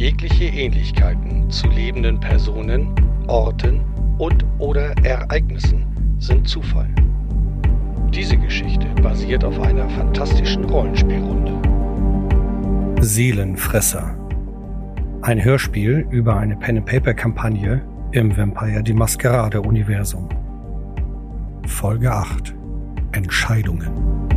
Jegliche Ähnlichkeiten zu lebenden Personen, Orten und oder Ereignissen sind Zufall. Diese Geschichte basiert auf einer fantastischen Rollenspielrunde. Seelenfresser. Ein Hörspiel über eine Pen-and-Paper-Kampagne im Vampire die Maskerade-Universum. Folge 8. Entscheidungen.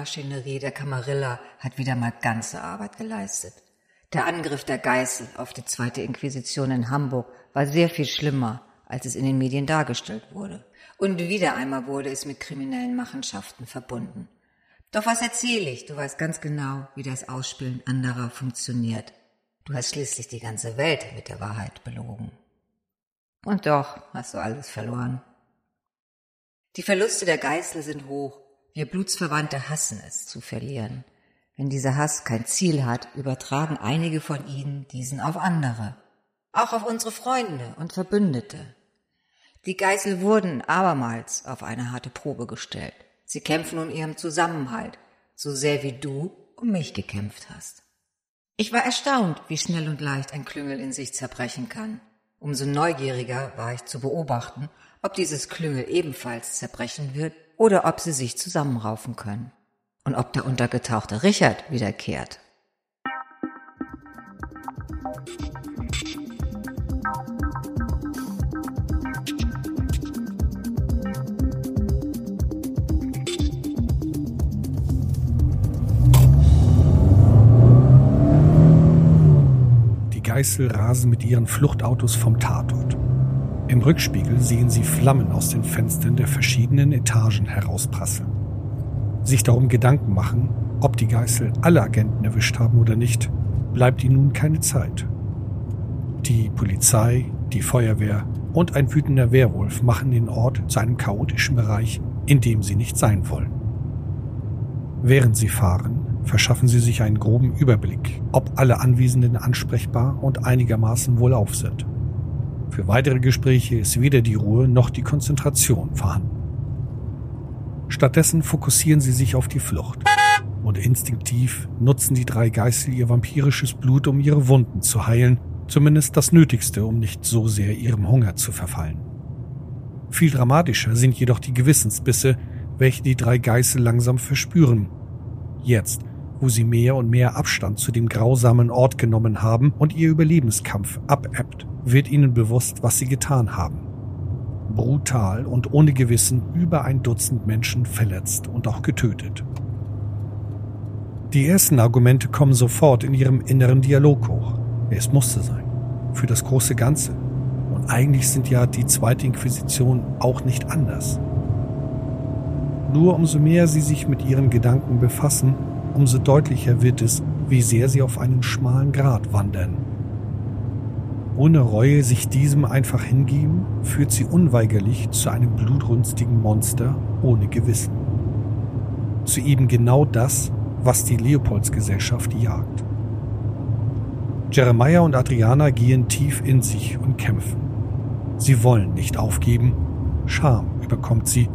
Propagandamaschinerie der Camarilla hat wieder mal ganze Arbeit geleistet. Der Angriff der Geißel auf die zweite Inquisition in Hamburg war sehr viel schlimmer, als es in den Medien dargestellt wurde. Und wieder einmal wurde es mit kriminellen Machenschaften verbunden. Doch was erzähle ich? Du weißt ganz genau, wie das Ausspielen anderer funktioniert. Du hast schließlich die ganze Welt mit der Wahrheit belogen. Und doch hast du alles verloren. Die Verluste der Geißel sind hoch wir Blutsverwandte hassen es zu verlieren. Wenn dieser Hass kein Ziel hat, übertragen einige von ihnen diesen auf andere. Auch auf unsere Freunde und Verbündete. Die Geißel wurden abermals auf eine harte Probe gestellt. Sie kämpfen um ihren Zusammenhalt, so sehr wie du um mich gekämpft hast. Ich war erstaunt, wie schnell und leicht ein Klüngel in sich zerbrechen kann. Umso neugieriger war ich zu beobachten, ob dieses Klüngel ebenfalls zerbrechen wird oder ob sie sich zusammenraufen können. Und ob der untergetauchte Richard wiederkehrt. Die Geißel rasen mit ihren Fluchtautos vom Tatort. Im Rückspiegel sehen sie Flammen aus den Fenstern der verschiedenen Etagen herausprasseln. Sich darum Gedanken machen, ob die Geißel alle Agenten erwischt haben oder nicht, bleibt ihnen nun keine Zeit. Die Polizei, die Feuerwehr und ein wütender Werwolf machen den Ort zu einem chaotischen Bereich, in dem sie nicht sein wollen. Während sie fahren, verschaffen sie sich einen groben Überblick, ob alle Anwesenden ansprechbar und einigermaßen wohlauf sind. Für weitere Gespräche ist weder die Ruhe noch die Konzentration vorhanden. Stattdessen fokussieren sie sich auf die Flucht. Und instinktiv nutzen die drei Geißel ihr vampirisches Blut, um ihre Wunden zu heilen, zumindest das Nötigste, um nicht so sehr ihrem Hunger zu verfallen. Viel dramatischer sind jedoch die Gewissensbisse, welche die drei Geißel langsam verspüren. Jetzt, wo sie mehr und mehr Abstand zu dem grausamen Ort genommen haben und ihr Überlebenskampf abebbt, wird ihnen bewusst, was sie getan haben. Brutal und ohne Gewissen über ein Dutzend Menschen verletzt und auch getötet. Die ersten Argumente kommen sofort in ihrem inneren Dialog hoch. Es musste sein. Für das große Ganze. Und eigentlich sind ja die zweite Inquisition auch nicht anders. Nur umso mehr sie sich mit ihren Gedanken befassen, umso deutlicher wird es, wie sehr sie auf einen schmalen Grat wandern. Ohne Reue sich diesem einfach hingeben, führt sie unweigerlich zu einem blutrünstigen Monster ohne Gewissen. Zu eben genau das, was die Leopoldsgesellschaft jagt. Jeremiah und Adriana gehen tief in sich und kämpfen. Sie wollen nicht aufgeben. Scham überkommt sie,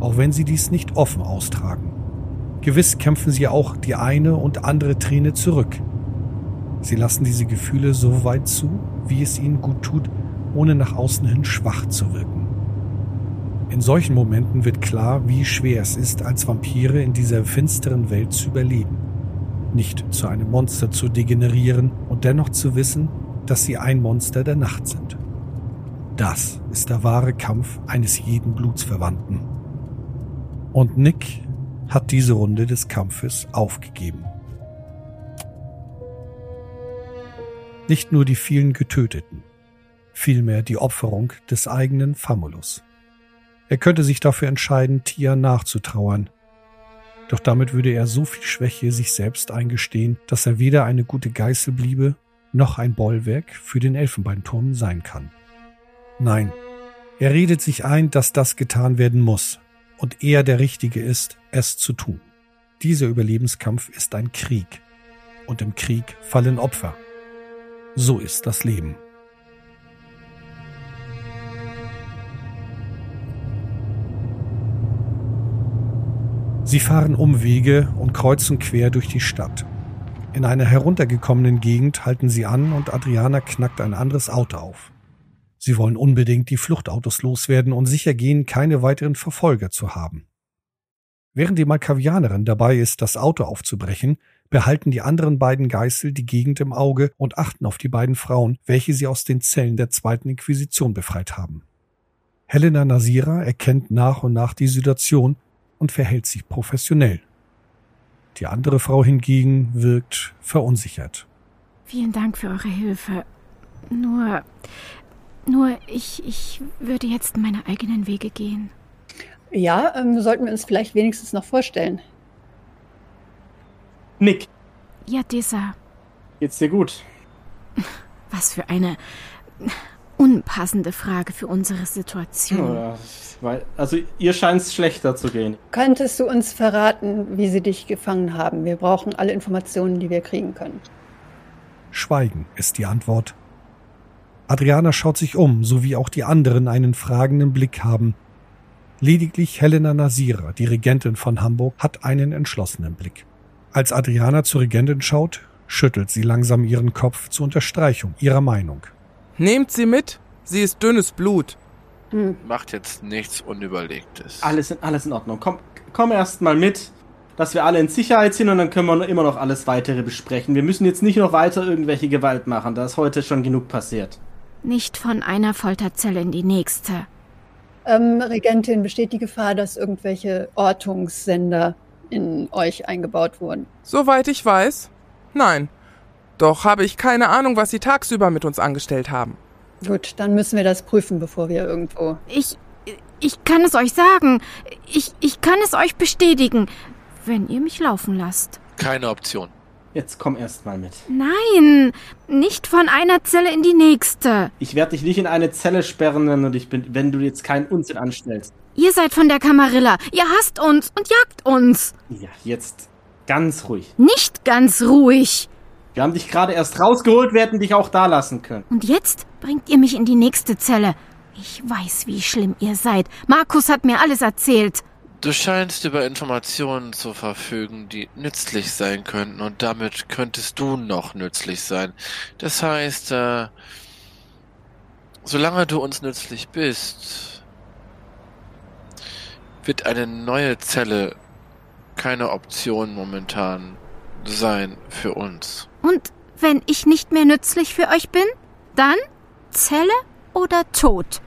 auch wenn sie dies nicht offen austragen. Gewiss kämpfen sie auch die eine und andere Träne zurück. Sie lassen diese Gefühle so weit zu, wie es ihnen gut tut, ohne nach außen hin schwach zu wirken. In solchen Momenten wird klar, wie schwer es ist, als Vampire in dieser finsteren Welt zu überleben. Nicht zu einem Monster zu degenerieren und dennoch zu wissen, dass sie ein Monster der Nacht sind. Das ist der wahre Kampf eines jeden Blutsverwandten. Und Nick hat diese Runde des Kampfes aufgegeben. Nicht nur die vielen Getöteten, vielmehr die Opferung des eigenen Famulus. Er könnte sich dafür entscheiden, Tia nachzutrauern. Doch damit würde er so viel Schwäche sich selbst eingestehen, dass er weder eine gute Geißel bliebe, noch ein Bollwerk für den Elfenbeinturm sein kann. Nein, er redet sich ein, dass das getan werden muss und er der Richtige ist, es zu tun. Dieser Überlebenskampf ist ein Krieg und im Krieg fallen Opfer. So ist das Leben. Sie fahren Umwege und kreuzen quer durch die Stadt. In einer heruntergekommenen Gegend halten sie an und Adriana knackt ein anderes Auto auf. Sie wollen unbedingt die Fluchtautos loswerden und sicher gehen, keine weiteren Verfolger zu haben. Während die Malkavianerin dabei ist, das Auto aufzubrechen, behalten die anderen beiden Geißel die Gegend im Auge und achten auf die beiden Frauen, welche sie aus den Zellen der zweiten Inquisition befreit haben. Helena Nasira erkennt nach und nach die Situation und verhält sich professionell. Die andere Frau hingegen wirkt verunsichert. Vielen Dank für eure Hilfe. Nur, nur ich, ich würde jetzt meine eigenen Wege gehen. Ja, ähm, sollten wir uns vielleicht wenigstens noch vorstellen. Nick. Ja, dieser. Geht's dir gut? Was für eine unpassende Frage für unsere Situation. Ja, also ihr scheint es schlechter zu gehen. Könntest du uns verraten, wie sie dich gefangen haben? Wir brauchen alle Informationen, die wir kriegen können. Schweigen ist die Antwort. Adriana schaut sich um, so wie auch die anderen einen fragenden Blick haben. Lediglich Helena Nasira, die Regentin von Hamburg, hat einen entschlossenen Blick. Als Adriana zur Regentin schaut, schüttelt sie langsam ihren Kopf zur Unterstreichung ihrer Meinung. Nehmt sie mit, sie ist dünnes Blut. Hm. Macht jetzt nichts Unüberlegtes. Alles in, alles in Ordnung. Komm, komm erst mal mit, dass wir alle in Sicherheit sind und dann können wir immer noch alles weitere besprechen. Wir müssen jetzt nicht noch weiter irgendwelche Gewalt machen, da ist heute schon genug passiert. Nicht von einer Folterzelle in die nächste. Ähm, Regentin, besteht die Gefahr, dass irgendwelche Ortungssender in euch eingebaut wurden? Soweit ich weiß, nein. Doch habe ich keine Ahnung, was sie tagsüber mit uns angestellt haben. Gut, dann müssen wir das prüfen, bevor wir irgendwo. Ich. Ich kann es euch sagen. Ich, ich kann es euch bestätigen, wenn ihr mich laufen lasst. Keine Option. Jetzt komm erst mal mit. Nein, nicht von einer Zelle in die nächste. Ich werde dich nicht in eine Zelle sperren, wenn du, bin, wenn du jetzt keinen Unsinn anstellst. Ihr seid von der Kamarilla. Ihr hasst uns und jagt uns. Ja, jetzt ganz ruhig. Nicht ganz ruhig. Wir haben dich gerade erst rausgeholt, wir hätten dich auch da lassen können. Und jetzt bringt ihr mich in die nächste Zelle. Ich weiß, wie schlimm ihr seid. Markus hat mir alles erzählt. Du scheinst über Informationen zu verfügen, die nützlich sein könnten, und damit könntest du noch nützlich sein. Das heißt, äh, solange du uns nützlich bist, wird eine neue Zelle keine Option momentan sein für uns. Und wenn ich nicht mehr nützlich für euch bin, dann Zelle oder Tod?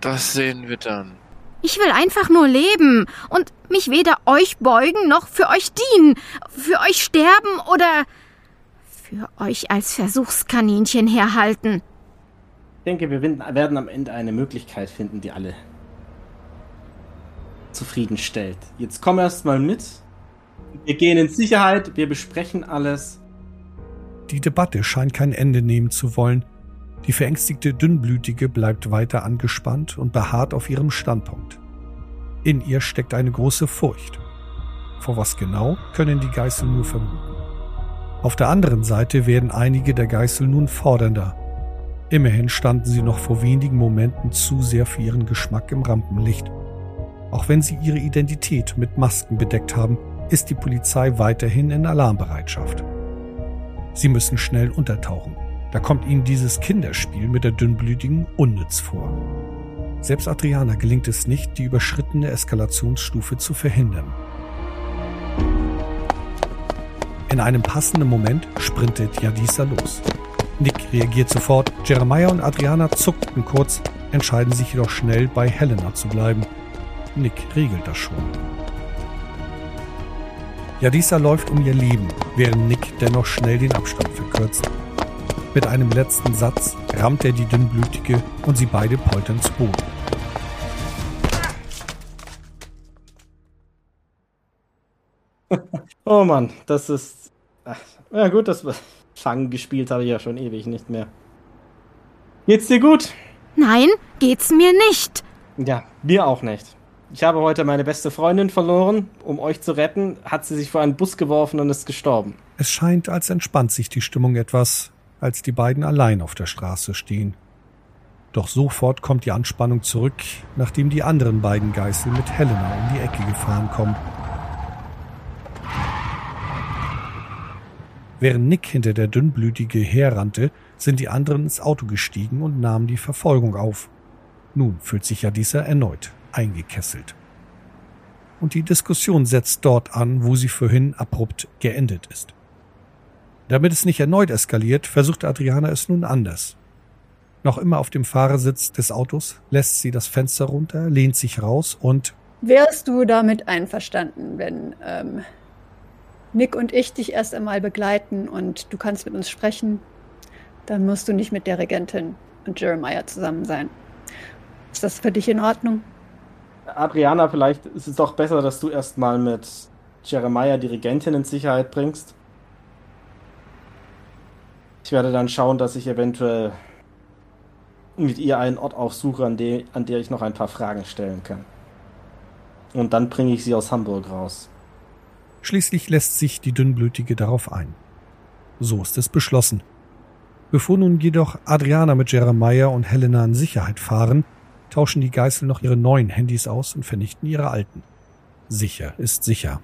Das sehen wir dann. Ich will einfach nur leben und mich weder euch beugen noch für euch dienen, für euch sterben oder für euch als Versuchskaninchen herhalten. Ich denke, wir werden am Ende eine Möglichkeit finden, die alle zufriedenstellt. Jetzt komm erst mal mit. Wir gehen in Sicherheit, wir besprechen alles. Die Debatte scheint kein Ende nehmen zu wollen. Die verängstigte Dünnblütige bleibt weiter angespannt und beharrt auf ihrem Standpunkt. In ihr steckt eine große Furcht. Vor was genau, können die Geißel nur vermuten. Auf der anderen Seite werden einige der Geißel nun fordernder. Immerhin standen sie noch vor wenigen Momenten zu sehr für ihren Geschmack im Rampenlicht. Auch wenn sie ihre Identität mit Masken bedeckt haben, ist die Polizei weiterhin in Alarmbereitschaft. Sie müssen schnell untertauchen. Da kommt ihnen dieses Kinderspiel mit der Dünnblütigen unnütz vor. Selbst Adriana gelingt es nicht, die überschrittene Eskalationsstufe zu verhindern. In einem passenden Moment sprintet Yadisa los. Nick reagiert sofort, Jeremiah und Adriana zuckten kurz, entscheiden sich jedoch schnell bei Helena zu bleiben. Nick regelt das schon. Yadisa läuft um ihr Leben, während Nick dennoch schnell den Abstand verkürzt. Mit einem letzten Satz rammt er die Dünnblütige und sie beide poltern zu Boden. oh Mann, das ist. Ach, ja gut, das Fangen gespielt habe ich ja schon ewig nicht mehr. Geht's dir gut? Nein, geht's mir nicht. Ja, mir auch nicht. Ich habe heute meine beste Freundin verloren. Um euch zu retten, hat sie sich vor einen Bus geworfen und ist gestorben. Es scheint, als entspannt sich die Stimmung etwas, als die beiden allein auf der Straße stehen. Doch sofort kommt die Anspannung zurück, nachdem die anderen beiden Geißel mit Helena um die Ecke gefahren kommen. Während Nick hinter der Dünnblütige herrannte, sind die anderen ins Auto gestiegen und nahmen die Verfolgung auf. Nun fühlt sich ja dieser erneut eingekesselt. Und die Diskussion setzt dort an, wo sie vorhin abrupt geendet ist. Damit es nicht erneut eskaliert, versucht Adriana es nun anders. Noch immer auf dem Fahrersitz des Autos lässt sie das Fenster runter, lehnt sich raus und Wärst du damit einverstanden, wenn ähm, Nick und ich dich erst einmal begleiten und du kannst mit uns sprechen, dann musst du nicht mit der Regentin und Jeremiah zusammen sein. Ist das für dich in Ordnung? Adriana, vielleicht ist es doch besser, dass du erstmal mit Jeremiah die Regentin in Sicherheit bringst. Ich werde dann schauen, dass ich eventuell mit ihr einen Ort aufsuche, an, de an der ich noch ein paar Fragen stellen kann. Und dann bringe ich sie aus Hamburg raus. Schließlich lässt sich die Dünnblütige darauf ein. So ist es beschlossen. Bevor nun jedoch Adriana mit Jeremiah und Helena in Sicherheit fahren, tauschen die Geißel noch ihre neuen Handys aus und vernichten ihre alten. Sicher ist sicher.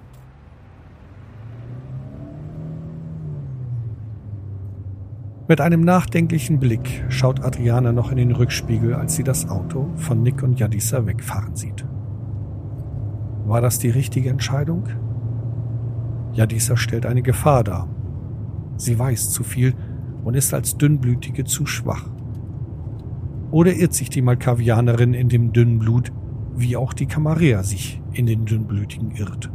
Mit einem nachdenklichen Blick schaut Adriana noch in den Rückspiegel, als sie das Auto von Nick und Jadisa wegfahren sieht. War das die richtige Entscheidung? Jadisa stellt eine Gefahr dar. Sie weiß zu viel und ist als Dünnblütige zu schwach. Oder irrt sich die Malkavianerin in dem dünnen Blut, wie auch die Kamarea sich in den Dünnblütigen irrt?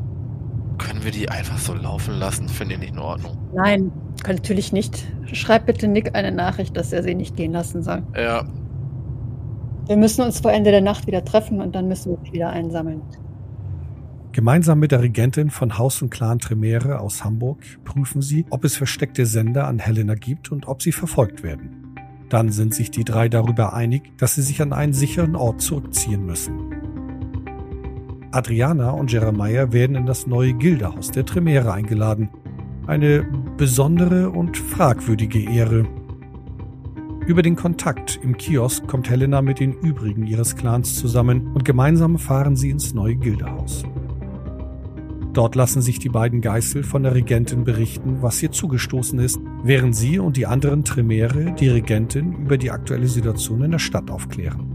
Können wir die einfach so laufen lassen? Finde ich nicht in Ordnung. Nein, natürlich nicht. Schreib bitte Nick eine Nachricht, dass er sie nicht gehen lassen soll. Ja. Wir müssen uns vor Ende der Nacht wieder treffen und dann müssen wir uns wieder einsammeln. Gemeinsam mit der Regentin von Haus und Clan Tremere aus Hamburg prüfen sie, ob es versteckte Sender an Helena gibt und ob sie verfolgt werden. Dann sind sich die drei darüber einig, dass sie sich an einen sicheren Ort zurückziehen müssen. Adriana und Jeremiah werden in das neue Gildehaus der Tremere eingeladen. Eine besondere und fragwürdige Ehre. Über den Kontakt im Kiosk kommt Helena mit den übrigen ihres Clans zusammen und gemeinsam fahren sie ins neue Gildehaus. Dort lassen sich die beiden Geißel von der Regentin berichten, was ihr zugestoßen ist, während sie und die anderen Tremere die Regentin über die aktuelle Situation in der Stadt aufklären.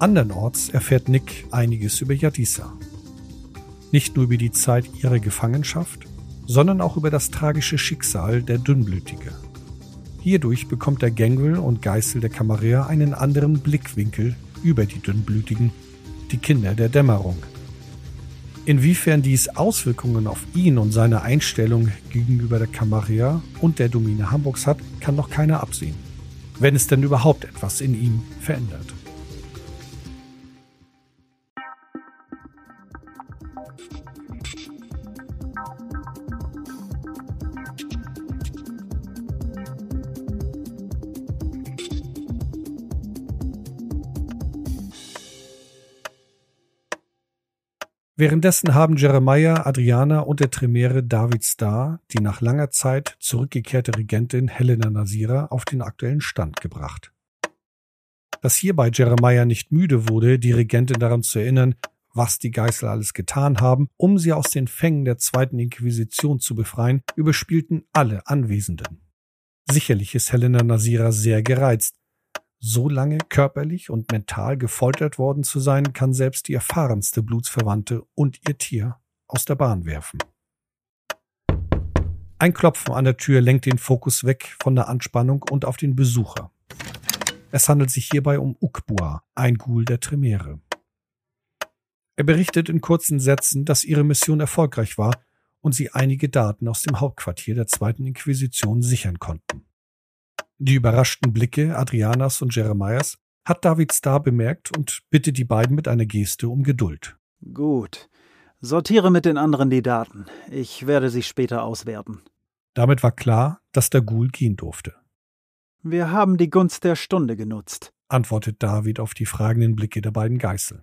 Andernorts erfährt Nick einiges über Yadisa. Nicht nur über die Zeit ihrer Gefangenschaft, sondern auch über das tragische Schicksal der Dünnblütige. Hierdurch bekommt der Gangrel und Geißel der Kamarea einen anderen Blickwinkel über die Dünnblütigen, die Kinder der Dämmerung. Inwiefern dies Auswirkungen auf ihn und seine Einstellung gegenüber der Kamarea und der Domäne Hamburgs hat, kann noch keiner absehen. Wenn es denn überhaupt etwas in ihm verändert. Währenddessen haben Jeremiah, Adriana und der Tremere David Starr die nach langer Zeit zurückgekehrte Regentin Helena Nasira auf den aktuellen Stand gebracht. Dass hierbei Jeremiah nicht müde wurde, die Regentin daran zu erinnern, was die Geißel alles getan haben, um sie aus den Fängen der zweiten Inquisition zu befreien, überspielten alle Anwesenden. Sicherlich ist Helena Nasira sehr gereizt, so lange körperlich und mental gefoltert worden zu sein, kann selbst die erfahrenste Blutsverwandte und ihr Tier aus der Bahn werfen. Ein Klopfen an der Tür lenkt den Fokus weg von der Anspannung und auf den Besucher. Es handelt sich hierbei um Ukbua, ein Ghoul der Tremere. Er berichtet in kurzen Sätzen, dass ihre Mission erfolgreich war und sie einige Daten aus dem Hauptquartier der zweiten Inquisition sichern konnten. Die überraschten Blicke Adrianas und Jeremias hat David Starr bemerkt und bittet die beiden mit einer Geste um Geduld. Gut. Sortiere mit den anderen die Daten. Ich werde sie später auswerten. Damit war klar, dass der Ghoul gehen durfte. Wir haben die Gunst der Stunde genutzt, antwortet David auf die fragenden Blicke der beiden Geißel.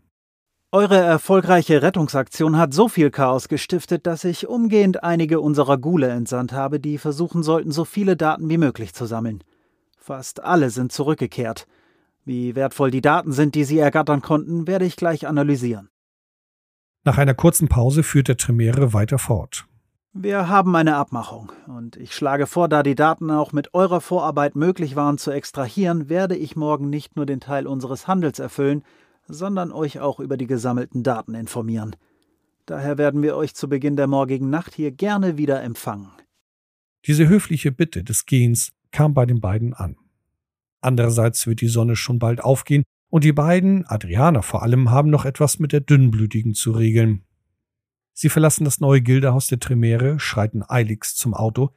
Eure erfolgreiche Rettungsaktion hat so viel Chaos gestiftet, dass ich umgehend einige unserer Gule entsandt habe, die versuchen sollten, so viele Daten wie möglich zu sammeln. Fast alle sind zurückgekehrt. Wie wertvoll die Daten sind, die sie ergattern konnten, werde ich gleich analysieren. Nach einer kurzen Pause führt der Tremere weiter fort. Wir haben eine Abmachung, und ich schlage vor, da die Daten auch mit eurer Vorarbeit möglich waren zu extrahieren, werde ich morgen nicht nur den Teil unseres Handels erfüllen, sondern euch auch über die gesammelten Daten informieren. Daher werden wir euch zu Beginn der morgigen Nacht hier gerne wieder empfangen. Diese höfliche Bitte des Gehens kam bei den beiden an. Andererseits wird die Sonne schon bald aufgehen, und die beiden, Adriana vor allem, haben noch etwas mit der Dünnblütigen zu regeln. Sie verlassen das neue Gildehaus der Tremere, schreiten eiligst zum Auto,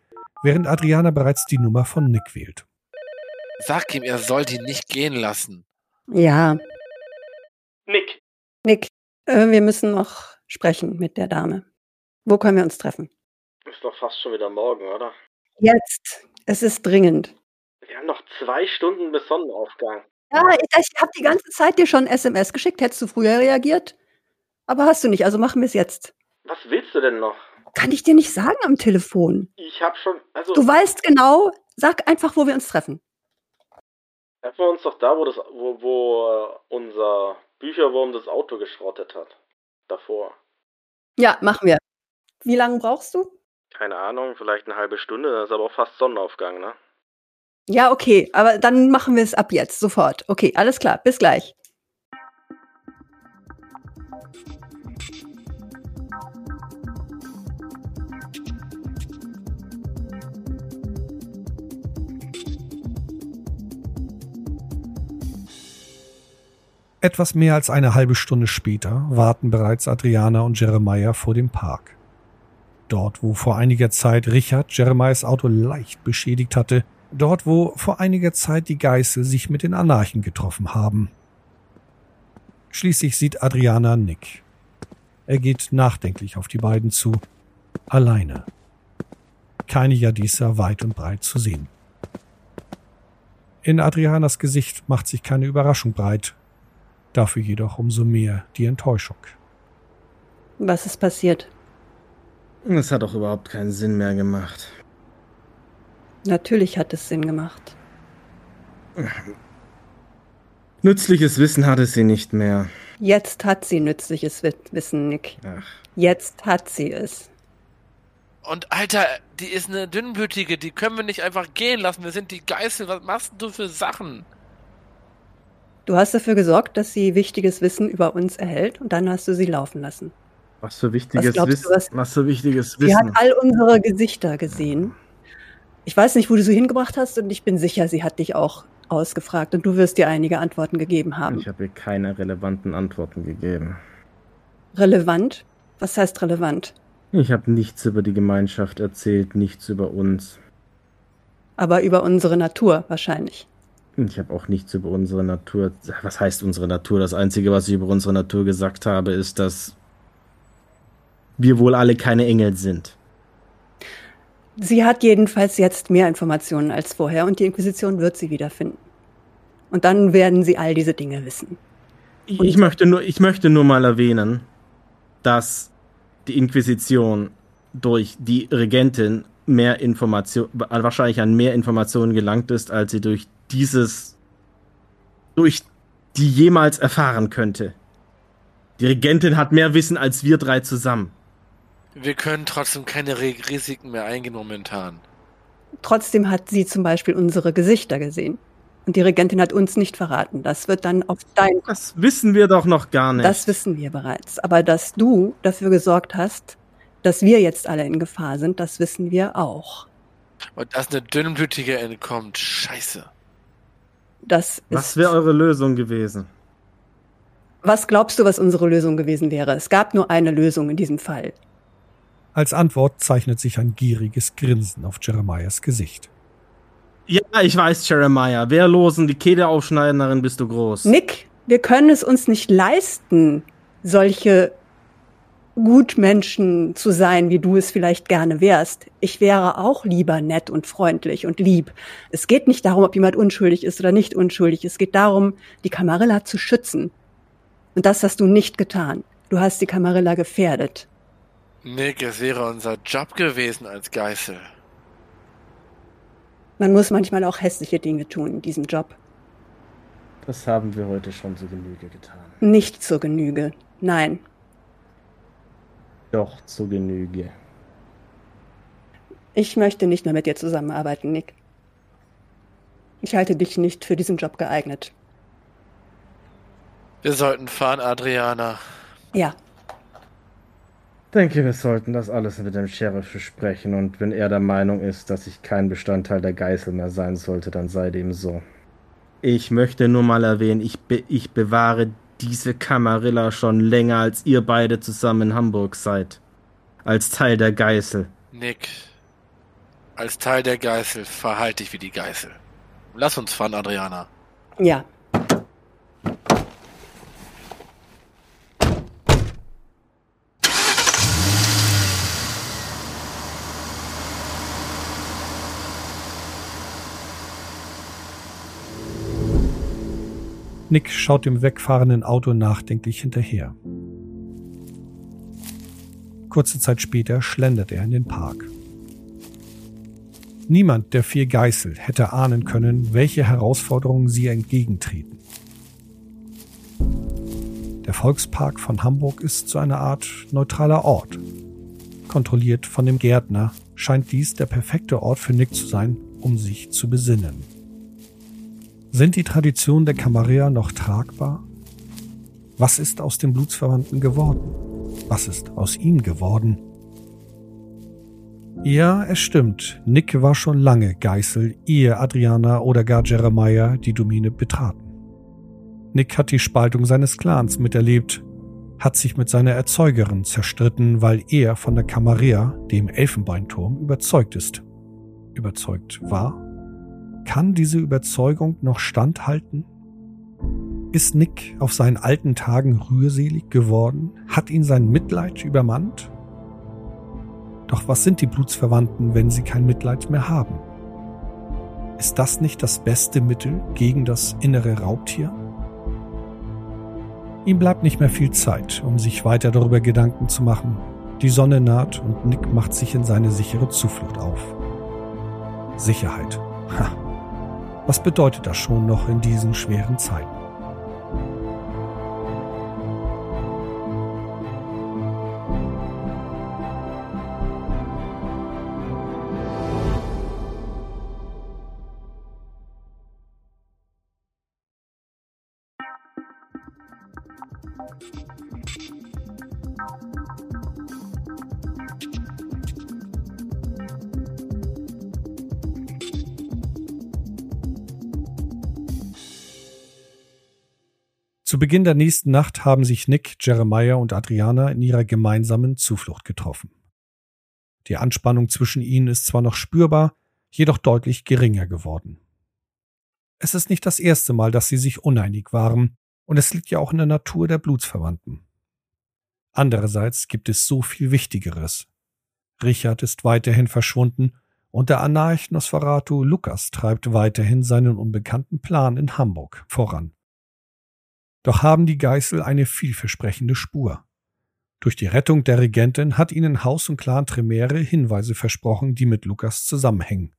während Adriana bereits die Nummer von Nick wählt. Sag ihm, er soll die nicht gehen lassen. Ja, Nick. Nick, äh, wir müssen noch sprechen mit der Dame. Wo können wir uns treffen? Ist doch fast schon wieder morgen, oder? Jetzt. Es ist dringend. Wir haben noch zwei Stunden bis Sonnenaufgang. Ja, ich, habe die ganze Zeit dir schon SMS geschickt. Hättest du früher reagiert? Aber hast du nicht, also machen wir es jetzt. Was willst du denn noch? Kann ich dir nicht sagen am Telefon. Ich hab schon, also Du weißt genau, sag einfach, wo wir uns treffen. treffen wir uns doch da, wo das, wo, wo äh, unser Bücherwurm das Auto geschrottet hat. Davor. Ja, machen wir. Wie lange brauchst du? Keine Ahnung, vielleicht eine halbe Stunde, das ist aber auch fast Sonnenaufgang, ne? Ja, okay, aber dann machen wir es ab jetzt, sofort. Okay, alles klar, bis gleich. Etwas mehr als eine halbe Stunde später warten bereits Adriana und Jeremiah vor dem Park. Dort, wo vor einiger Zeit Richard Jeremiahs Auto leicht beschädigt hatte, dort, wo vor einiger Zeit die Geißel sich mit den Anarchen getroffen haben. Schließlich sieht Adriana Nick. Er geht nachdenklich auf die beiden zu, alleine. Keine Jadisa weit und breit zu sehen. In Adrianas Gesicht macht sich keine Überraschung breit, dafür jedoch umso mehr die Enttäuschung. Was ist passiert? Das hat doch überhaupt keinen Sinn mehr gemacht. Natürlich hat es Sinn gemacht. Nützliches Wissen hatte sie nicht mehr. Jetzt hat sie nützliches Wi- Wissen, Nick. Ach, Jetzt hat sie es. Und Alter, die ist eine dünnblütige, die können wir nicht einfach gehen lassen. Wir sind die Geißel. Was machst du für Sachen? Du hast dafür gesorgt, dass sie wichtiges Wissen über uns erhält und dann hast du sie laufen lassen. Was für wichtiges du, Wissen. was- Was für wichtiges Sie hat Wissen. all unsere Gesichter gesehen. Ich weiß nicht, wo du sie hingebracht hast und ich bin sicher, sie hat dich auch ausgefragt und du wirst dir einige Antworten gegeben haben. Ich habe ihr keine relevanten Antworten gegeben. Relevant? Was heißt relevant? Ich habe nichts über die Gemeinschaft erzählt, nichts über uns. Aber über unsere Natur wahrscheinlich. Ich habe auch nichts über unsere Natur. Was heißt unsere Natur? Das Einzige, was ich über unsere Natur gesagt habe, ist, dass wir wohl alle keine Engel sind. Sie hat jedenfalls jetzt mehr Informationen als vorher und die Inquisition wird sie wiederfinden. Und dann werden sie all diese Dinge wissen. Ich, ich, möchte nur, ich möchte nur mal erwähnen, dass die Inquisition durch die Regentin mehr Information, wahrscheinlich an mehr Informationen gelangt ist, als sie durch dieses, durch die jemals erfahren könnte. Die Regentin hat mehr Wissen als wir drei zusammen. Wir können trotzdem keine Risiken mehr eingehen momentan. Trotzdem hat sie zum Beispiel unsere Gesichter gesehen. Und die Regentin hat uns nicht verraten. Das wird dann auf dein. Das wissen wir doch noch gar nicht. Das wissen wir bereits. Aber dass du dafür gesorgt hast, dass wir jetzt alle in Gefahr sind, das wissen wir auch. Und dass eine dünnblütige entkommt. Scheiße. Das Was wäre eure Lösung gewesen? Was glaubst du, was unsere Lösung gewesen wäre? Es gab nur eine Lösung in diesem Fall. Als Antwort zeichnet sich ein gieriges Grinsen auf Jeremiahs Gesicht. Ja, ich weiß, Jeremiah. Wehrlosen, die Kehle aufschneiden, darin bist du groß. Nick, wir können es uns nicht leisten, solche Gutmenschen zu sein, wie du es vielleicht gerne wärst. Ich wäre auch lieber nett und freundlich und lieb. Es geht nicht darum, ob jemand unschuldig ist oder nicht unschuldig. Es geht darum, die Kamarilla zu schützen. Und das hast du nicht getan. Du hast die Kamarilla gefährdet. Nick, es wäre unser Job gewesen als Geißel. Man muss manchmal auch hässliche Dinge tun in diesem Job. Das haben wir heute schon zur Genüge getan. Nicht zur Genüge. Nein, doch zur Genüge. Ich möchte nicht mehr mit dir zusammenarbeiten, Nick. Ich halte dich nicht für diesen Job geeignet. Wir sollten fahren, Adriana. Ja. Denke, wir sollten das alles mit dem Sheriff besprechen und wenn er der Meinung ist, dass ich kein Bestandteil der Geißel mehr sein sollte, dann sei dem so. Ich möchte nur mal erwähnen, ich, be ich bewahre diese Kamarilla schon länger als ihr beide zusammen in Hamburg seid. Als Teil der Geißel. Nick, als Teil der Geißel verhalte dich wie die Geißel. Lass uns fahren, Adriana. Ja, Nick schaut dem wegfahrenden Auto nachdenklich hinterher. Kurze Zeit später schlendert er in den Park. Niemand der vier Geißel hätte ahnen können, welche Herausforderungen sie entgegentreten. Der Volkspark von Hamburg ist so eine Art neutraler Ort. Kontrolliert von dem Gärtner scheint dies der perfekte Ort für Nick zu sein, um sich zu besinnen. Sind die Traditionen der Camarilla noch tragbar? Was ist aus den Blutsverwandten geworden? Was ist aus ihm geworden? Ja, es stimmt. Nick war schon lange Geißel, ehe Adriana oder gar Jeremiah die Domäne betraten. Nick hat die Spaltung seines Clans miterlebt, hat sich mit seiner Erzeugerin zerstritten, weil er von der Camarilla, dem Elfenbeinturm, überzeugt ist. Überzeugt war kann diese Überzeugung noch standhalten? Ist Nick auf seinen alten Tagen rührselig geworden? Hat ihn sein Mitleid übermannt? Doch was sind die Blutsverwandten, wenn sie kein Mitleid mehr haben? Ist das nicht das beste Mittel gegen das innere Raubtier? Ihm bleibt nicht mehr viel Zeit, um sich weiter darüber Gedanken zu machen. Die Sonne naht und Nick macht sich in seine sichere Zuflucht auf. Sicherheit. Ha. Was bedeutet das schon noch in diesen schweren Zeiten? Beginn der nächsten Nacht haben sich Nick, Jeremiah und Adriana in ihrer gemeinsamen Zuflucht getroffen. Die Anspannung zwischen ihnen ist zwar noch spürbar, jedoch deutlich geringer geworden. Es ist nicht das erste Mal, dass sie sich uneinig waren, und es liegt ja auch in der Natur der Blutsverwandten. Andererseits gibt es so viel Wichtigeres. Richard ist weiterhin verschwunden und der Anarch Nosferatu Lukas treibt weiterhin seinen unbekannten Plan in Hamburg voran. Doch haben die Geißel eine vielversprechende Spur. Durch die Rettung der Regentin hat ihnen Haus und Clan Tremere Hinweise versprochen, die mit Lukas zusammenhängen.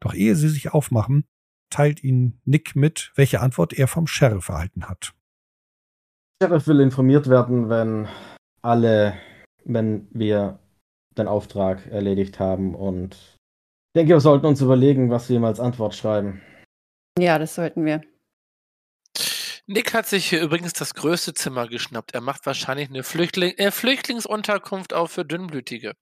Doch ehe sie sich aufmachen, teilt ihnen Nick mit, welche Antwort er vom Sheriff erhalten hat. Der Sheriff will informiert werden, wenn alle, wenn wir den Auftrag erledigt haben und ich denke, wir sollten uns überlegen, was wir ihm als Antwort schreiben. Ja, das sollten wir. Nick hat sich hier übrigens das größte Zimmer geschnappt. Er macht wahrscheinlich eine Flüchtling äh, Flüchtlingsunterkunft auch für Dünnblütige.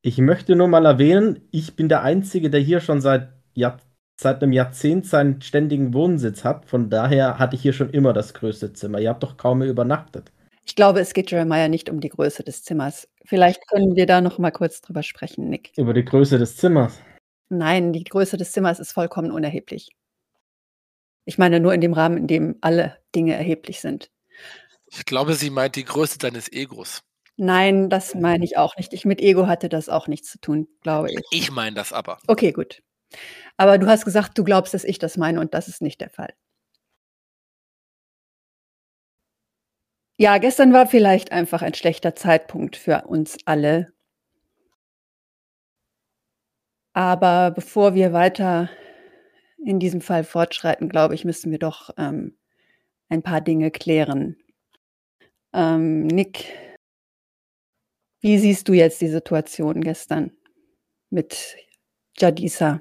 Ich möchte nur mal erwähnen, ich bin der Einzige, der hier schon seit Jahr seit einem Jahrzehnt seinen ständigen Wohnsitz hat. Von daher hatte ich hier schon immer das größte Zimmer. Ihr habt doch kaum mehr übernachtet. Ich glaube, es geht Jeremiah nicht um die Größe des Zimmers. Vielleicht können wir da noch mal kurz drüber sprechen, Nick. Über die Größe des Zimmers. Nein, die Größe des Zimmers ist vollkommen unerheblich. Ich meine nur in dem Rahmen, in dem alle Dinge erheblich sind. Ich glaube, sie meint die Größe deines Egos. Nein, das meine ich auch nicht. Ich mit Ego hatte das auch nichts zu tun, glaube ich. Ich meine das aber. Okay, gut. Aber du hast gesagt, du glaubst, dass ich das meine und das ist nicht der Fall. Ja, gestern war vielleicht einfach ein schlechter Zeitpunkt für uns alle. Aber bevor wir weiter in diesem Fall fortschreiten, glaube ich, müssen wir doch ähm, ein paar Dinge klären. Ähm, Nick, wie siehst du jetzt die Situation gestern mit Jadisa?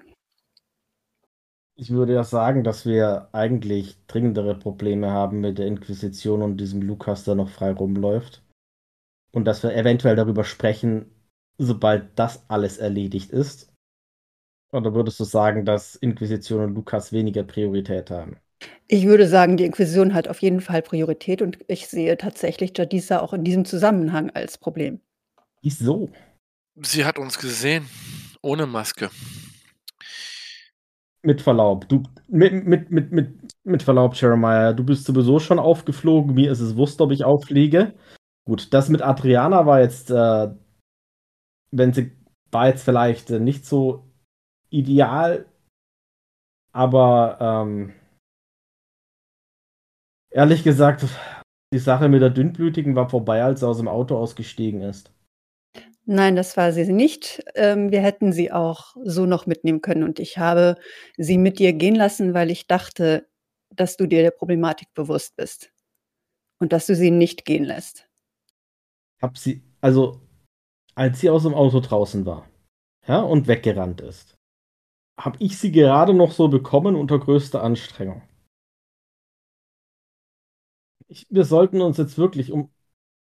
Ich würde ja sagen, dass wir eigentlich dringendere Probleme haben mit der Inquisition und diesem Lukas, der noch frei rumläuft. Und dass wir eventuell darüber sprechen, sobald das alles erledigt ist. Oder würdest du sagen, dass Inquisition und Lukas weniger Priorität haben? Ich würde sagen, die Inquisition hat auf jeden Fall Priorität und ich sehe tatsächlich Jadisa auch in diesem Zusammenhang als Problem. Wieso? Sie hat uns gesehen, ohne Maske mit Verlaub, du, mit, mit, mit, mit, mit Verlaub, Jeremiah, du bist sowieso schon aufgeflogen. Mir ist es wurscht, ob ich auffliege. Gut, das mit Adriana war jetzt, äh, wenn sie, war jetzt vielleicht äh, nicht so ideal, aber ähm, ehrlich gesagt, die Sache mit der Dünnblütigen war vorbei, als sie aus dem Auto ausgestiegen ist. Nein, das war sie nicht. Ähm, wir hätten sie auch so noch mitnehmen können und ich habe sie mit dir gehen lassen, weil ich dachte, dass du dir der Problematik bewusst bist und dass du sie nicht gehen lässt. Hab sie, also als sie aus dem Auto draußen war, ja, und weggerannt ist, habe ich sie gerade noch so bekommen unter größter Anstrengung. Ich, wir sollten uns jetzt wirklich um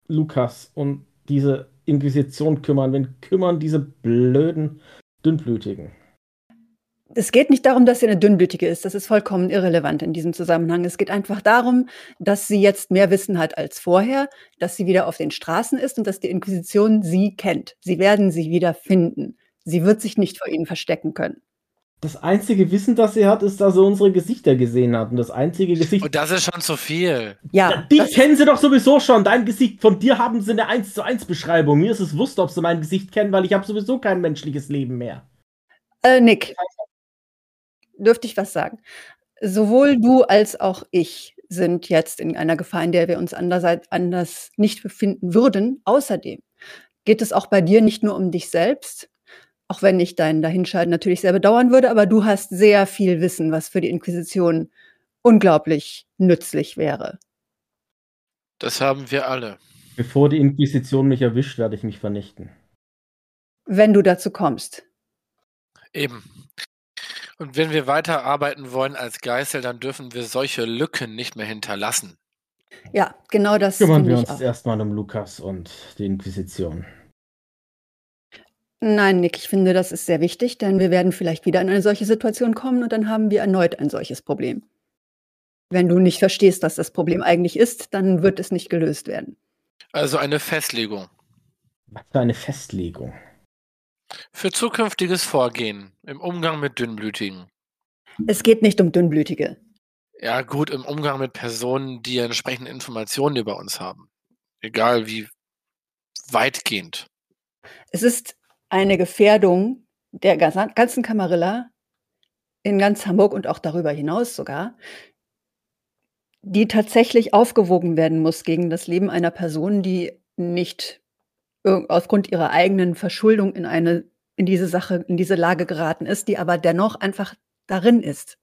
Lukas und diese Inquisition kümmern, wenn kümmern diese blöden Dünnblütigen. Es geht nicht darum, dass sie eine Dünnblütige ist. Das ist vollkommen irrelevant in diesem Zusammenhang. Es geht einfach darum, dass sie jetzt mehr Wissen hat als vorher, dass sie wieder auf den Straßen ist und dass die Inquisition sie kennt. Sie werden sie wieder finden. Sie wird sich nicht vor ihnen verstecken können. Das einzige Wissen, das sie hat, ist, dass sie unsere Gesichter gesehen hat. Und das einzige Gesicht. Und das ist schon zu viel. Ja. Die kennen sie doch sowieso schon. Dein Gesicht, von dir haben sie eine 1 zu 1 Beschreibung. Mir ist es wurscht, ob sie mein Gesicht kennen, weil ich habe sowieso kein menschliches Leben mehr. Äh, Nick, dürfte ich was sagen? Sowohl du als auch ich sind jetzt in einer Gefahr, in der wir uns andererseits anders nicht befinden würden. Außerdem geht es auch bei dir nicht nur um dich selbst, auch wenn ich dein Dahinschalten natürlich sehr bedauern würde, aber du hast sehr viel Wissen, was für die Inquisition unglaublich nützlich wäre. Das haben wir alle. Bevor die Inquisition mich erwischt, werde ich mich vernichten. Wenn du dazu kommst. Eben. Und wenn wir weiter arbeiten wollen als Geißel, dann dürfen wir solche Lücken nicht mehr hinterlassen. Ja, genau das. Kümmern wir uns erstmal um Lukas und die Inquisition. Nein, Nick, ich finde, das ist sehr wichtig, denn wir werden vielleicht wieder in eine solche Situation kommen und dann haben wir erneut ein solches Problem. Wenn du nicht verstehst, was das Problem eigentlich ist, dann wird es nicht gelöst werden. Also eine Festlegung. Was für eine Festlegung? Für zukünftiges Vorgehen im Umgang mit Dünnblütigen. Es geht nicht um Dünnblütige. Ja, gut, im Umgang mit Personen, die entsprechende Informationen über uns haben. Egal wie weitgehend. Es ist eine Gefährdung der ganzen Kamarilla in ganz Hamburg und auch darüber hinaus sogar, die tatsächlich aufgewogen werden muss gegen das Leben einer Person, die nicht aufgrund ihrer eigenen Verschuldung in eine in diese Sache, in diese Lage geraten ist, die aber dennoch einfach darin ist.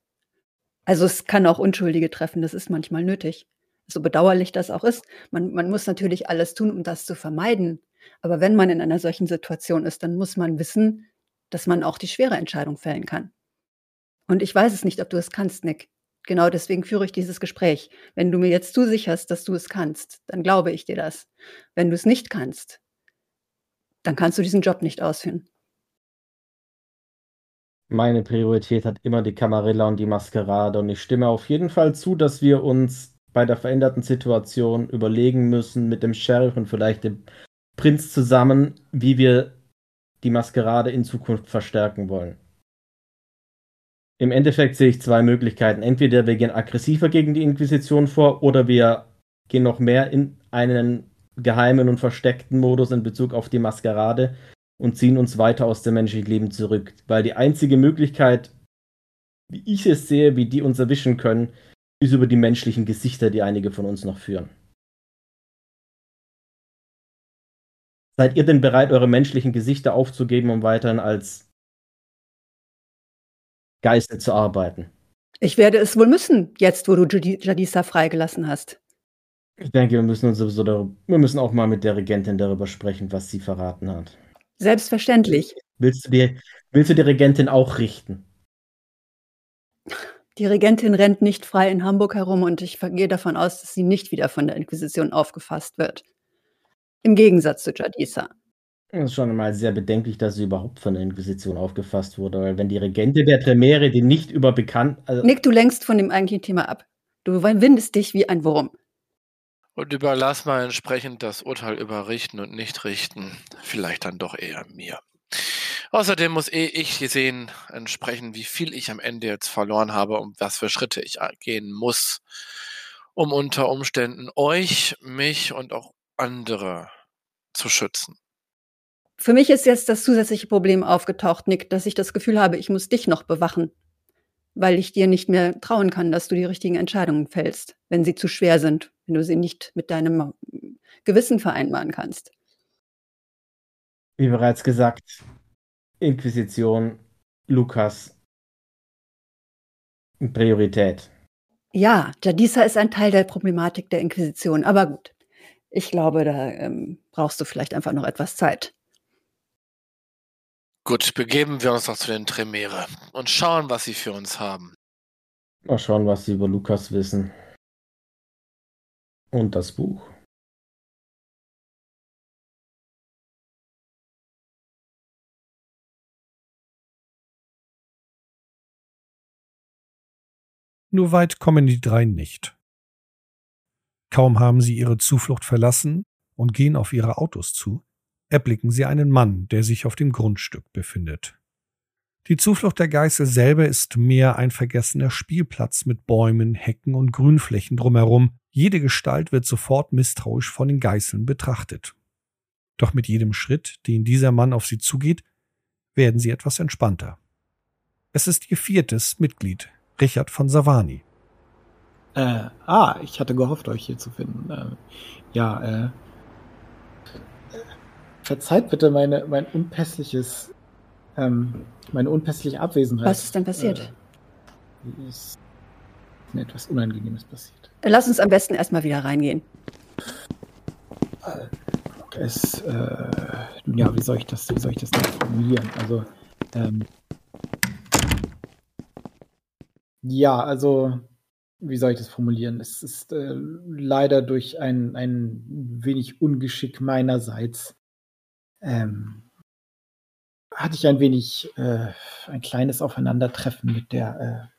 Also es kann auch Unschuldige treffen, das ist manchmal nötig. So bedauerlich das auch ist. Man, man muss natürlich alles tun, um das zu vermeiden. Aber wenn man in einer solchen Situation ist, dann muss man wissen, dass man auch die schwere Entscheidung fällen kann. Und ich weiß es nicht, ob du es kannst, Nick. Genau deswegen führe ich dieses Gespräch. Wenn du mir jetzt zusicherst, dass du es kannst, dann glaube ich dir das. Wenn du es nicht kannst, dann kannst du diesen Job nicht ausführen. Meine Priorität hat immer die Camarilla und die Maskerade und ich stimme auf jeden Fall zu, dass wir uns bei der veränderten Situation überlegen müssen mit dem Sheriff und vielleicht dem Prinz zusammen, wie wir die Maskerade in Zukunft verstärken wollen. Im Endeffekt sehe ich zwei Möglichkeiten. Entweder wir gehen aggressiver gegen die Inquisition vor oder wir gehen noch mehr in einen geheimen und versteckten Modus in Bezug auf die Maskerade und ziehen uns weiter aus dem menschlichen Leben zurück. Weil die einzige Möglichkeit, wie ich es sehe, wie die uns erwischen können, ist über die menschlichen Gesichter, die einige von uns noch führen. Seid ihr denn bereit, eure menschlichen Gesichter aufzugeben, um weiterhin als Geister zu arbeiten? Ich werde es wohl müssen, jetzt wo du Jadisa freigelassen hast. Ich denke, wir müssen uns sowieso darüber, wir müssen auch mal mit der Regentin darüber sprechen, was sie verraten hat. Selbstverständlich. Willst du die, willst du die Regentin auch richten? Die Regentin rennt nicht frei in Hamburg herum und ich gehe davon aus, dass sie nicht wieder von der Inquisition aufgefasst wird. Im Gegensatz zu Jadisa. Das ist schon mal sehr bedenklich, dass sie überhaupt von der Inquisition aufgefasst wurde, weil wenn die Regentin der Tremere, die nicht über bekannt. Also Nick, du lenkst von dem eigentlichen Thema ab. Du windest dich wie ein Wurm. Und überlass mal entsprechend das Urteil über richten und nicht richten. Vielleicht dann doch eher mir. Außerdem muss eh ich sehen, entsprechend, wie viel ich am Ende jetzt verloren habe und was für Schritte ich gehen muss, um unter Umständen euch, mich und auch andere zu schützen. Für mich ist jetzt das zusätzliche Problem aufgetaucht, Nick, dass ich das Gefühl habe, ich muss dich noch bewachen, weil ich dir nicht mehr trauen kann, dass du die richtigen Entscheidungen fällst, wenn sie zu schwer sind, wenn du sie nicht mit deinem Gewissen vereinbaren kannst. Wie bereits gesagt, Inquisition, Lukas, Priorität. Ja, Jadisa ist ein Teil der Problematik der Inquisition, aber gut. Ich glaube, da ähm, brauchst du vielleicht einfach noch etwas Zeit. Gut, begeben wir uns noch zu den Tremere und schauen, was sie für uns haben. Mal schauen, was sie über Lukas wissen. Und das Buch. Nur weit kommen die drei nicht. Kaum haben sie ihre Zuflucht verlassen und gehen auf ihre Autos zu, erblicken sie einen Mann, der sich auf dem Grundstück befindet. Die Zuflucht der Geißel selber ist mehr ein vergessener Spielplatz mit Bäumen, Hecken und Grünflächen drumherum. Jede Gestalt wird sofort misstrauisch von den Geißeln betrachtet. Doch mit jedem Schritt, den dieser Mann auf sie zugeht, werden sie etwas entspannter. Es ist ihr viertes Mitglied, Richard von Savani. Äh, ah, ich hatte gehofft, euch hier zu finden. Äh, ja, äh, verzeiht bitte meine, mein unpässliches, ähm, meine unpässliche Abwesenheit. Was ist denn passiert? Äh, ist mir etwas Unangenehmes passiert. Lass uns am besten erstmal wieder reingehen. Äh, es, äh, ja, wie soll ich das, wie soll ich das denn formulieren? Also, ähm, ja, also, wie soll ich das formulieren? Es ist äh, leider durch ein, ein wenig Ungeschick meinerseits ähm, hatte ich ein wenig äh, ein kleines Aufeinandertreffen mit der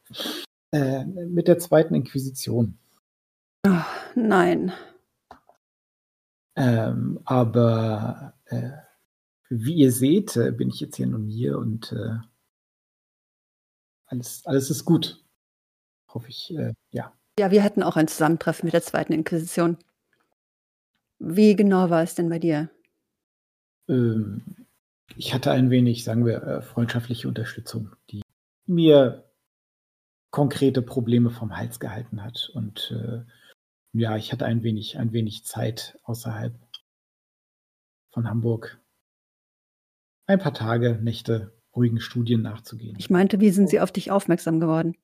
äh, äh, mit der zweiten Inquisition. Oh, nein. Ähm, aber äh, wie ihr seht, äh, bin ich jetzt hier nun hier und alles, alles ist gut hoffe ich, äh, ja. Ja, wir hatten auch ein Zusammentreffen mit der zweiten Inquisition. Wie genau war es denn bei dir? Ähm, ich hatte ein wenig, sagen wir, äh, freundschaftliche Unterstützung, die mir konkrete Probleme vom Hals gehalten hat. Und äh, ja, ich hatte ein wenig, ein wenig Zeit außerhalb von Hamburg. Ein paar Tage, Nächte, ruhigen Studien nachzugehen. Ich meinte, wie sind Sie auf dich aufmerksam geworden?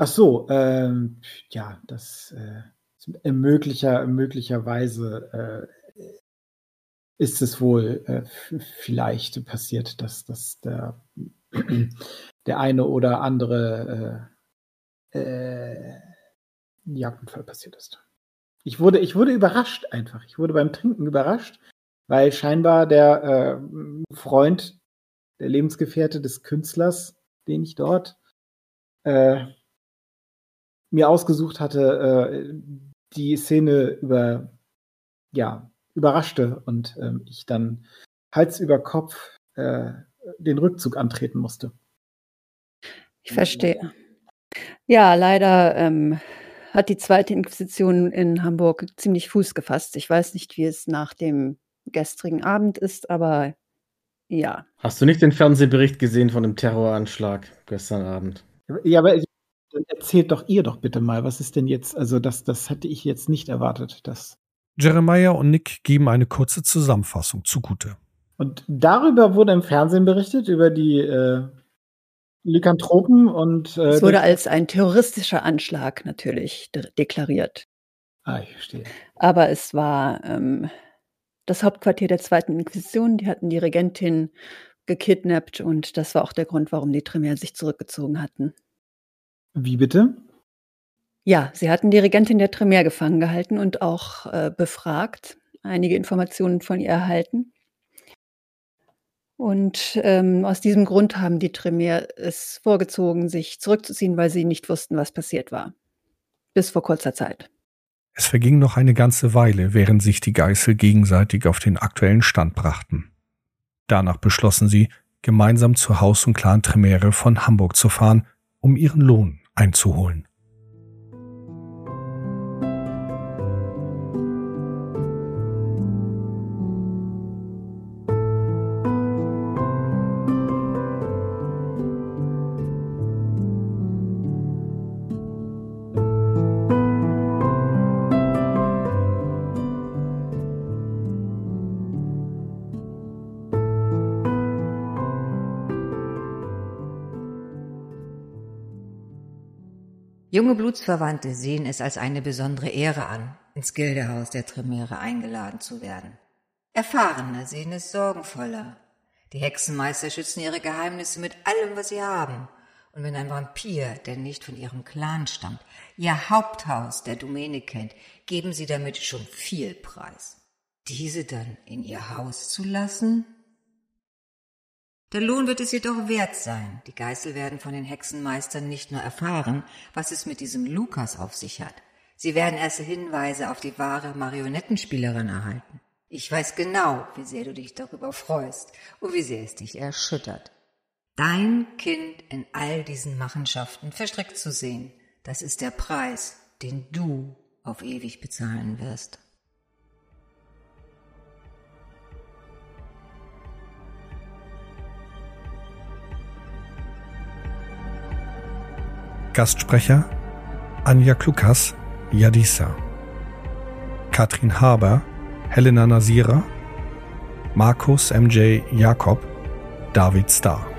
Ach so, ähm, ja, das äh, möglicher, möglicherweise äh, ist es wohl äh, vielleicht passiert, dass, dass der, der eine oder andere äh, äh, Jagdunfall passiert ist. Ich wurde, ich wurde überrascht einfach. Ich wurde beim Trinken überrascht, weil scheinbar der äh, Freund der Lebensgefährte des Künstlers, den ich dort äh, mir ausgesucht hatte, äh, die Szene über, ja, überraschte und ähm, ich dann Hals über Kopf äh, den Rückzug antreten musste. Ich verstehe. Ja, leider ähm, hat die zweite Inquisition in Hamburg ziemlich Fuß gefasst. Ich weiß nicht, wie es nach dem gestrigen Abend ist, aber ja. Hast du nicht den Fernsehbericht gesehen von dem Terroranschlag gestern Abend? Ja, aber erzählt doch ihr doch bitte mal, was ist denn jetzt, also das, das hätte ich jetzt nicht erwartet. Dass Jeremiah und Nick geben eine kurze Zusammenfassung zugute. Und darüber wurde im Fernsehen berichtet, über die äh, Lykanthropen und. Äh, es wurde als ein terroristischer Anschlag natürlich de deklariert. Ah, ich verstehe. Aber es war ähm, das Hauptquartier der Zweiten Inquisition. Die hatten die Regentin gekidnappt und das war auch der Grund, warum die Tremere sich zurückgezogen hatten. Wie bitte? Ja, sie hatten die Regentin der Tremere gefangen gehalten und auch äh, befragt, einige Informationen von ihr erhalten. Und ähm, aus diesem Grund haben die Tremere es vorgezogen, sich zurückzuziehen, weil sie nicht wussten, was passiert war. Bis vor kurzer Zeit. Es verging noch eine ganze Weile, während sich die Geißel gegenseitig auf den aktuellen Stand brachten. Danach beschlossen sie, gemeinsam zu Haus und Clan Tremere von Hamburg zu fahren, um ihren Lohn einzuholen. Blutsverwandte sehen es als eine besondere Ehre an, ins Gildehaus der Tremere eingeladen zu werden. Erfahrene sehen es sorgenvoller. Die Hexenmeister schützen ihre Geheimnisse mit allem, was sie haben. Und wenn ein Vampir, der nicht von ihrem Clan stammt, ihr Haupthaus der Domäne kennt, geben sie damit schon viel Preis. Diese dann in ihr Haus zu lassen? Der Lohn wird es jedoch wert sein. Die Geißel werden von den Hexenmeistern nicht nur erfahren, was es mit diesem Lukas auf sich hat. Sie werden erste Hinweise auf die wahre Marionettenspielerin erhalten. Ich weiß genau, wie sehr du dich darüber freust und wie sehr es dich erschüttert. Dein Kind in all diesen Machenschaften verstrickt zu sehen, das ist der Preis, den du auf ewig bezahlen wirst. Gastsprecher Anja Klukas, Yadisa. Katrin Haber, Helena Nasira. Markus MJ Jakob, David Starr.